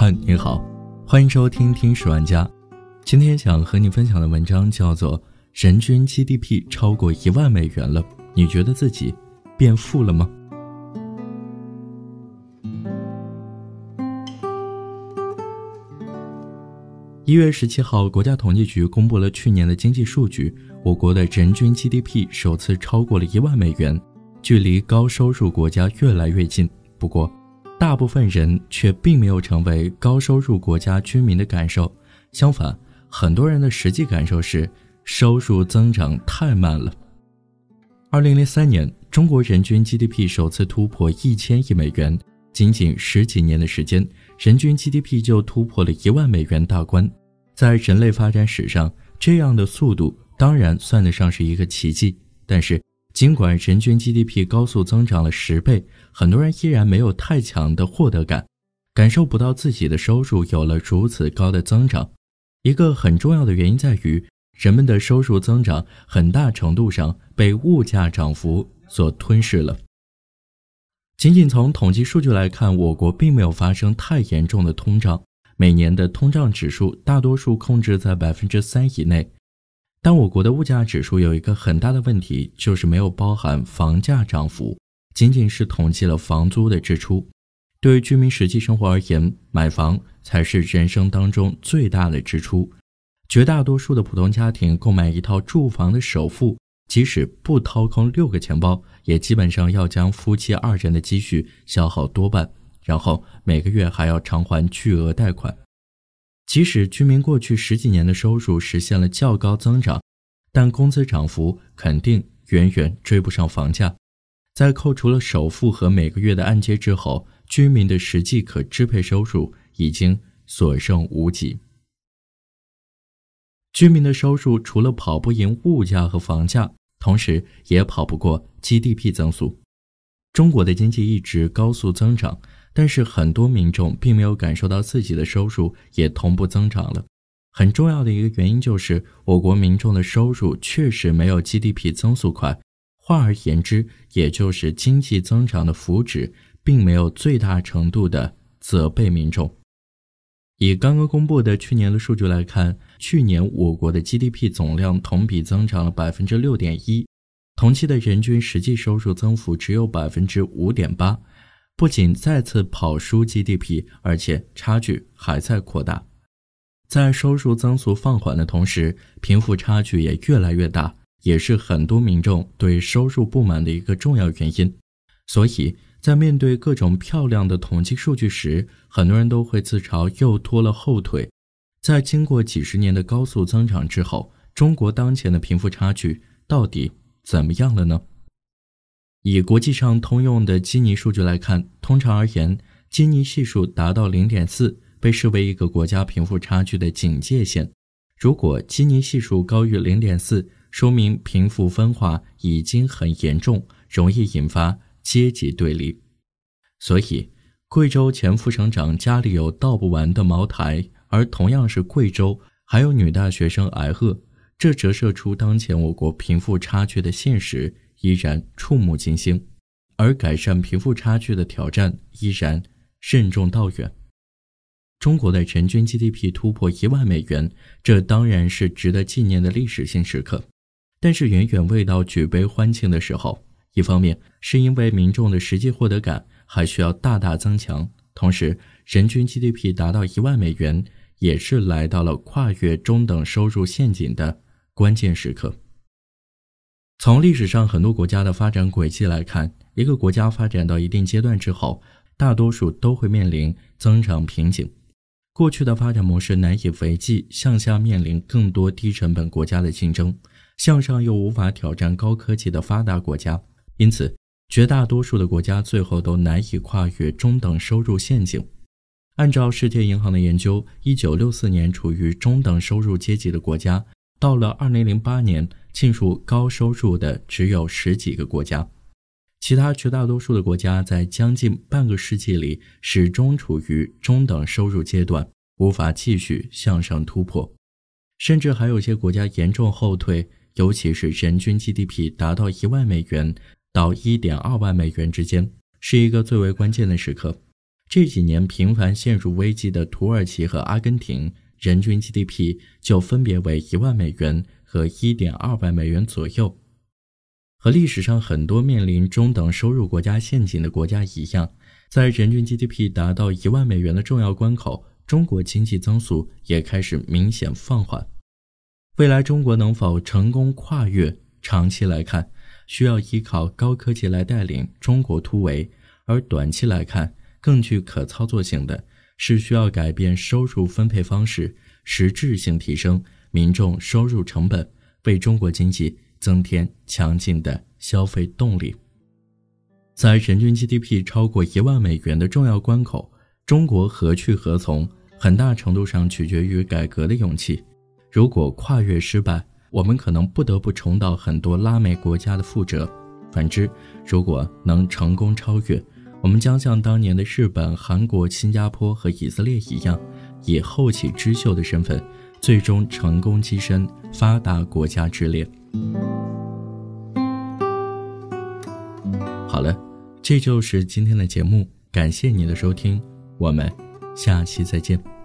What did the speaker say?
嗨，你好，欢迎收听《听十万家》。今天想和你分享的文章叫做《人均 GDP 超过一万美元了》，你觉得自己变富了吗？一月十七号，国家统计局公布了去年的经济数据，我国的人均 GDP 首次超过了一万美元，距离高收入国家越来越近。不过，大部分人却并没有成为高收入国家居民的感受，相反，很多人的实际感受是收入增长太慢了。二零零三年，中国人均 GDP 首次突破一千亿美元，仅仅十几年的时间，人均 GDP 就突破了一万美元大关。在人类发展史上，这样的速度当然算得上是一个奇迹。但是，尽管人均 GDP 高速增长了十倍，很多人依然没有太强的获得感，感受不到自己的收入有了如此高的增长。一个很重要的原因在于，人们的收入增长很大程度上被物价涨幅所吞噬了。仅仅从统计数据来看，我国并没有发生太严重的通胀。每年的通胀指数大多数控制在百分之三以内，但我国的物价指数有一个很大的问题，就是没有包含房价涨幅，仅仅是统计了房租的支出。对于居民实际生活而言，买房才是人生当中最大的支出。绝大多数的普通家庭购买一套住房的首付，即使不掏空六个钱包，也基本上要将夫妻二人的积蓄消耗多半。然后每个月还要偿还巨额贷款，即使居民过去十几年的收入实现了较高增长，但工资涨幅肯定远远追不上房价。在扣除了首付和每个月的按揭之后，居民的实际可支配收入已经所剩无几。居民的收入除了跑不赢物价和房价，同时也跑不过 GDP 增速。中国的经济一直高速增长。但是很多民众并没有感受到自己的收入也同步增长了。很重要的一个原因就是，我国民众的收入确实没有 GDP 增速快。换而言之，也就是经济增长的福祉并没有最大程度的责备民众。以刚刚公布的去年的数据来看，去年我国的 GDP 总量同比增长了百分之六点一，同期的人均实际收入增幅只有百分之五点八。不仅再次跑输 GDP，而且差距还在扩大。在收入增速放缓的同时，贫富差距也越来越大，也是很多民众对收入不满的一个重要原因。所以在面对各种漂亮的统计数据时，很多人都会自嘲又拖了后腿。在经过几十年的高速增长之后，中国当前的贫富差距到底怎么样了呢？以国际上通用的基尼数据来看，通常而言，基尼系数达到零点四，被视为一个国家贫富差距的警戒线。如果基尼系数高于零点四，说明贫富分化已经很严重，容易引发阶级对立。所以，贵州前副省长家里有倒不完的茅台，而同样是贵州，还有女大学生挨饿，这折射出当前我国贫富差距的现实。依然触目惊心，而改善贫富差距的挑战依然任重道远。中国的人均 GDP 突破一万美元，这当然是值得纪念的历史性时刻，但是远远未到举杯欢庆的时候。一方面是因为民众的实际获得感还需要大大增强，同时人均 GDP 达到一万美元，也是来到了跨越中等收入陷阱的关键时刻。从历史上很多国家的发展轨迹来看，一个国家发展到一定阶段之后，大多数都会面临增长瓶颈。过去的发展模式难以为继，向下面临更多低成本国家的竞争，向上又无法挑战高科技的发达国家，因此绝大多数的国家最后都难以跨越中等收入陷阱。按照世界银行的研究，一九六四年处于中等收入阶级的国家。到了二零零八年，进入高收入的只有十几个国家，其他绝大多数的国家在将近半个世纪里始终处于中等收入阶段，无法继续向上突破，甚至还有些国家严重后退，尤其是人均 GDP 达到一万美元到一点二万美元之间，是一个最为关键的时刻。这几年频繁陷入危机的土耳其和阿根廷，人均 GDP 就分别为一万美元和一点二万美元左右。和历史上很多面临中等收入国家陷阱的国家一样，在人均 GDP 达到一万美元的重要关口，中国经济增速也开始明显放缓。未来中国能否成功跨越？长期来看，需要依靠高科技来带领中国突围；而短期来看，更具可操作性的是需要改变收入分配方式，实质性提升民众收入成本，为中国经济增添强劲的消费动力。在人均 GDP 超过一万美元的重要关口，中国何去何从，很大程度上取决于改革的勇气。如果跨越失败，我们可能不得不重蹈很多拉美国家的覆辙；反之，如果能成功超越，我们将像当年的日本、韩国、新加坡和以色列一样，以后起之秀的身份，最终成功跻身发达国家之列。好了，这就是今天的节目，感谢你的收听，我们下期再见。